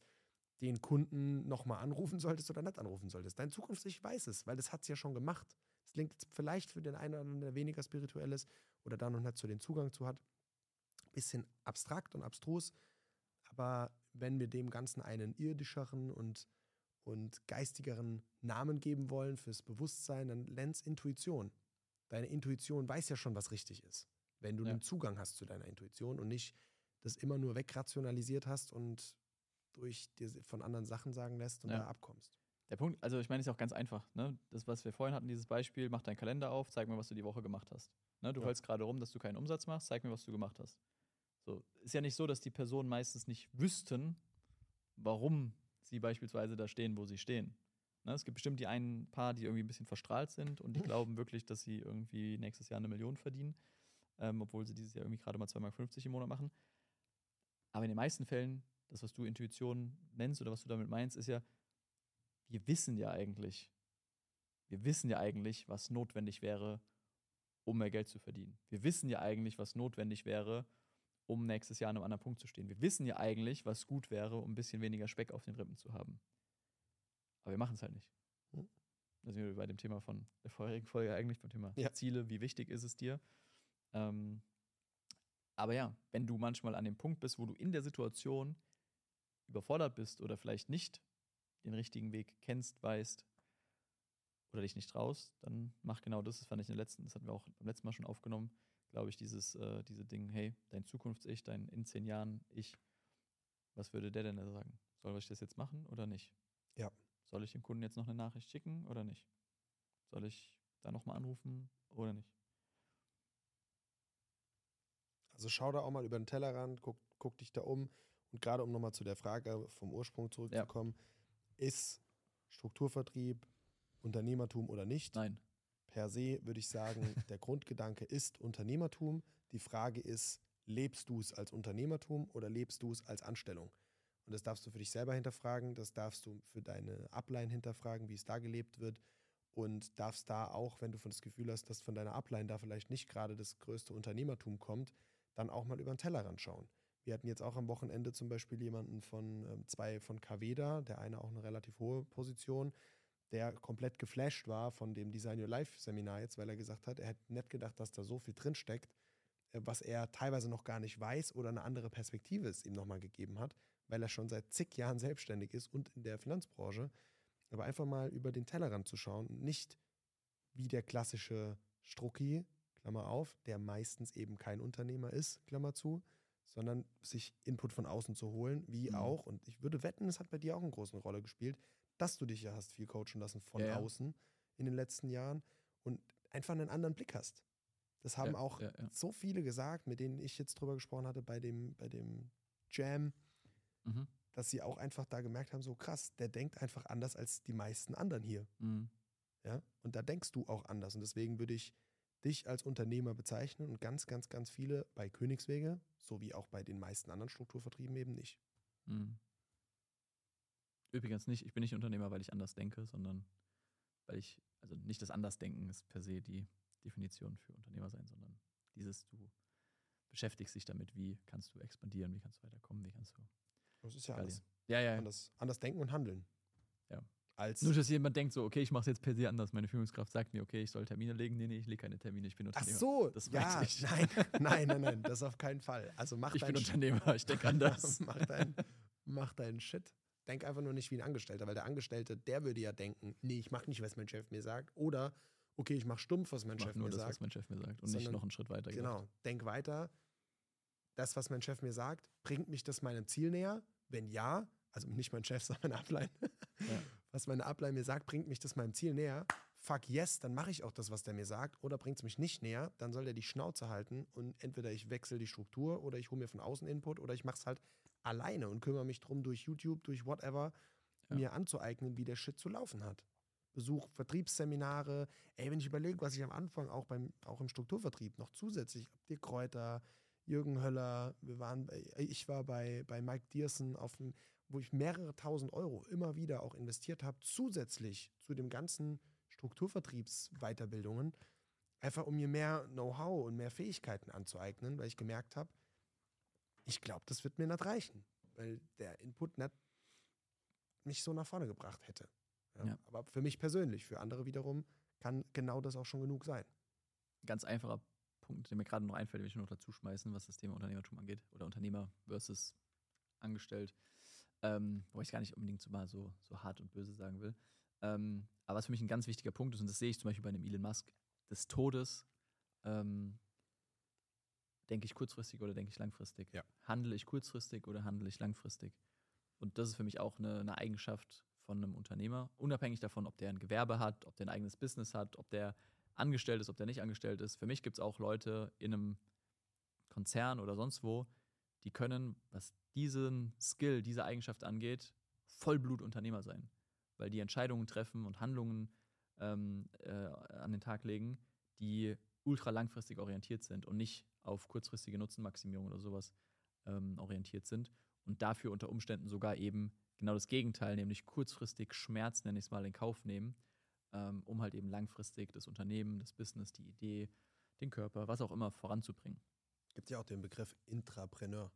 den Kunden nochmal anrufen solltest oder nicht anrufen solltest. Dein Zukunfts-Ich weiß es, weil das hat es ja schon gemacht. Es klingt jetzt vielleicht für den einen oder anderen, der weniger spirituell ist oder da noch nicht so den Zugang zu hat, bisschen abstrakt und abstrus. Aber wenn wir dem Ganzen einen irdischeren und, und geistigeren Namen geben wollen fürs Bewusstsein, dann lern's Intuition. Deine Intuition weiß ja schon, was richtig ist. Wenn du Ja. einen Zugang hast zu deiner Intuition und nicht das immer nur wegrationalisiert hast und durch dir von anderen Sachen sagen lässt und Ja. da abkommst. Der Punkt, also ich meine, ist ja auch ganz einfach. Ne? Das, was wir vorhin hatten, dieses Beispiel, mach deinen Kalender auf, zeig mir, was du die Woche gemacht hast. Ne? Du Ja. heulst gerade rum, dass du keinen Umsatz machst, zeig mir, was du gemacht hast. So, ist ja nicht so, dass die Personen meistens nicht wüssten, warum sie beispielsweise da stehen, wo sie stehen. Ne? Es gibt bestimmt die einen paar, die irgendwie ein bisschen verstrahlt sind und die glauben wirklich, dass sie irgendwie nächstes Jahr eine Million verdienen, ähm, obwohl sie dieses Jahr irgendwie gerade mal 2,50 Mark im Monat machen. Aber in den meisten Fällen, das, was du Intuition nennst oder was du damit meinst, ist ja, wir wissen ja eigentlich, wir wissen ja eigentlich, was notwendig wäre, um mehr Geld zu verdienen. Wir wissen ja eigentlich, was notwendig wäre, um nächstes Jahr an einem anderen Punkt zu stehen. Wir wissen ja eigentlich, was gut wäre, um ein bisschen weniger Speck auf den Rippen zu haben. Aber wir machen es halt nicht. Hm. Da sind wir bei dem Thema von der vorherigen Folge eigentlich, beim Thema Ja. Ziele, wie wichtig ist es dir? Ähm, aber ja, wenn du manchmal an dem Punkt bist, wo du in der Situation überfordert bist oder vielleicht nicht den richtigen Weg kennst, weißt oder dich nicht traust, dann mach genau das. Das fand ich in der letzten, das hatten wir auch beim letzten Mal schon aufgenommen, glaube ich, dieses, äh, diese Ding, hey, dein Zukunfts-Ich, dein in zehn Jahren Ich, was würde der denn da sagen? Soll ich das jetzt machen oder nicht? Ja. Soll ich dem Kunden jetzt noch eine Nachricht schicken oder nicht? Soll ich da nochmal anrufen oder nicht? Also schau da auch mal über den Tellerrand, guck, guck dich da um. Und gerade um nochmal zu der Frage vom Ursprung zurückzukommen, ist Strukturvertrieb Unternehmertum oder nicht? Nein. Per se würde ich sagen, der Grundgedanke ist Unternehmertum. Die Frage ist, lebst du es als Unternehmertum oder lebst du es als Anstellung? Und das darfst du für dich selber hinterfragen, das darfst du für deine Upline hinterfragen, wie es da gelebt wird. Und darfst da auch, wenn du von das Gefühl hast, dass von deiner Upline da vielleicht nicht gerade das größte Unternehmertum kommt, dann auch mal über den Tellerrand schauen. Wir hatten jetzt auch am Wochenende zum Beispiel jemanden von ähm, zwei von KW da, der eine auch eine relativ hohe Position, der komplett geflasht war von dem Design Your Life Seminar jetzt, weil er gesagt hat, er hätte nicht gedacht, dass da so viel drinsteckt, äh, was er teilweise noch gar nicht weiß oder eine andere Perspektive es ihm nochmal gegeben hat, weil er schon seit zig Jahren selbstständig ist und in der Finanzbranche. Aber einfach mal über den Tellerrand zu schauen, nicht wie der klassische Strucki, Klammer auf, der meistens eben kein Unternehmer ist, Klammer zu, sondern sich Input von außen zu holen, wie Mhm. auch, und ich würde wetten, es hat bei dir auch eine große Rolle gespielt, dass du dich ja hast viel coachen lassen von Ja, ja. außen in den letzten Jahren und einfach einen anderen Blick hast. Das haben Ja, auch so viele gesagt, mit denen ich jetzt drüber gesprochen hatte bei dem, bei dem Jam, Mhm. dass sie auch einfach da gemerkt haben, so krass, der denkt einfach anders als die meisten anderen hier. Mhm. Ja? Und da denkst du auch anders. Und deswegen würde ich dich als Unternehmer bezeichnen und ganz, ganz, ganz viele bei Königswege, sowie auch bei den meisten anderen Strukturvertrieben eben nicht. Mhm. Übrigens nicht, ich bin nicht Unternehmer, weil ich anders denke, sondern weil ich, also nicht das Andersdenken ist per se die Definition für Unternehmer sein, sondern dieses, du beschäftigst dich damit, wie kannst du expandieren, wie kannst du weiterkommen, wie kannst du. Das ist ja alles. Ja, ja. Anders, anders denken und handeln. Ja. Als Nur, dass jemand denkt so, okay, ich mache es jetzt per se anders. Meine Führungskraft sagt mir, okay, ich soll Termine legen. Nee, nee, ich lege keine Termine, ich bin Ach Unternehmer. so, Das ja, meinte ich. nein, nein, nein, nein, das auf keinen Fall. Also mach Ich bin Unternehmer, ich denke anders. mach, dein, mach deinen Shit. Denk einfach nur nicht wie ein Angestellter, weil der Angestellte, der würde ja denken, nee, ich mache nicht, was mein Chef mir sagt. Oder, okay, ich mache stumpf, was mein Ich Chef nur mir das, sagt. was mein Chef mir sagt und nicht Sondern- noch einen Schritt weiter. gedacht. Genau, denk weiter. Das, was mein Chef mir sagt, bringt mich das meinem Ziel näher? Wenn ja, also nicht mein Chef, sondern meine Ablein. Was meine Ablein mir sagt, bringt mich das meinem Ziel näher. Fuck yes, dann mache ich auch das, was der mir sagt. Oder bringt es mich nicht näher, dann soll der die Schnauze halten und entweder ich wechsle die Struktur oder ich hole mir von außen Input oder ich mache es halt alleine und kümmere mich drum durch YouTube, durch whatever, Ja. mir anzueignen, wie der Shit zu laufen hat. Besuch Vertriebsseminare. Ey, wenn ich überlege, was ich am Anfang auch beim auch im Strukturvertrieb noch zusätzlich, Dirk Kräuter, Jürgen Höller, wir waren, ich war bei, bei Mike Diersen auf dem, wo ich mehrere tausend Euro immer wieder auch investiert habe, zusätzlich zu dem ganzen Strukturvertriebsweiterbildungen, einfach um mir mehr Know-how und mehr Fähigkeiten anzueignen, weil ich gemerkt habe, ich glaube, das wird mir nicht reichen, weil der Input nicht mich so nach vorne gebracht hätte. Ja. Ja. Aber für mich persönlich, für andere wiederum, kann genau das auch schon genug sein. ganz einfacher Punkt, der mir gerade noch einfällt, den will ich noch dazu schmeißen, was das Thema Unternehmertum angeht. Oder Unternehmer versus angestellt. Ähm, wo ich gar nicht unbedingt so mal so, so hart und böse sagen will. Ähm, aber was für mich ein ganz wichtiger Punkt ist, und das sehe ich zum Beispiel bei einem Elon Musk, des Todes, ähm, denke ich kurzfristig oder denke ich langfristig? Ja. Handle ich kurzfristig oder handle ich langfristig? Und das ist für mich auch eine, eine Eigenschaft von einem Unternehmer, unabhängig davon, ob der ein Gewerbe hat, ob der ein eigenes Business hat, ob der angestellt ist, ob der nicht angestellt ist. Für mich gibt es auch Leute in einem Konzern oder sonst wo, die können, was diesen Skill, diese Eigenschaft angeht, Vollblutunternehmer sein. Weil die Entscheidungen treffen und Handlungen ähm, äh, an den Tag legen, die ultra langfristig orientiert sind und nicht auf kurzfristige Nutzenmaximierung oder sowas ähm, orientiert sind und dafür unter Umständen sogar eben genau das Gegenteil, nämlich kurzfristig Schmerz, nenne ich es mal, in Kauf nehmen, ähm, um halt eben langfristig das Unternehmen, das Business, die Idee, den Körper, was auch immer voranzubringen. Gibt ja auch den Begriff Intrapreneur.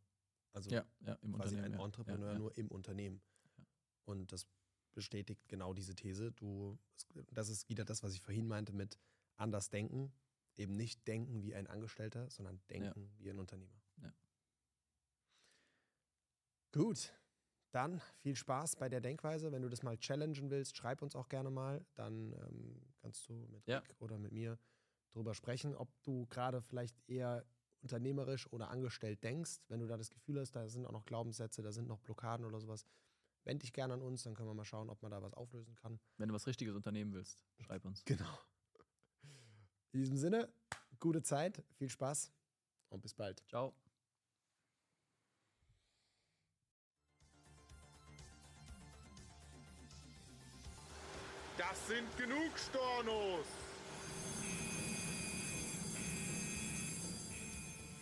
Also ja, im quasi ein ja. Entrepreneur ja, ja. nur im Unternehmen. Ja. Und das bestätigt genau diese These. Du, das ist wieder das, was ich vorhin meinte mit anders denken. Eben nicht denken wie ein Angestellter, sondern denken wie ein Unternehmer. Ja. Gut. Dann viel Spaß bei der Denkweise. Wenn du das mal challengen willst, schreib uns auch gerne mal. Dann ähm, kannst du mit Ja. Rick oder mit mir drüber sprechen, ob du gerade vielleicht eher unternehmerisch oder angestellt denkst. Wenn du da das Gefühl hast, da sind auch noch Glaubenssätze, da sind noch Blockaden oder sowas, wend dich gerne an uns, dann können wir mal schauen, ob man da was auflösen kann. Wenn du was Richtiges unternehmen willst, schreib uns. Genau. In diesem Sinne, gute Zeit, viel Spaß und bis bald. Ciao. Das sind genug Stornos!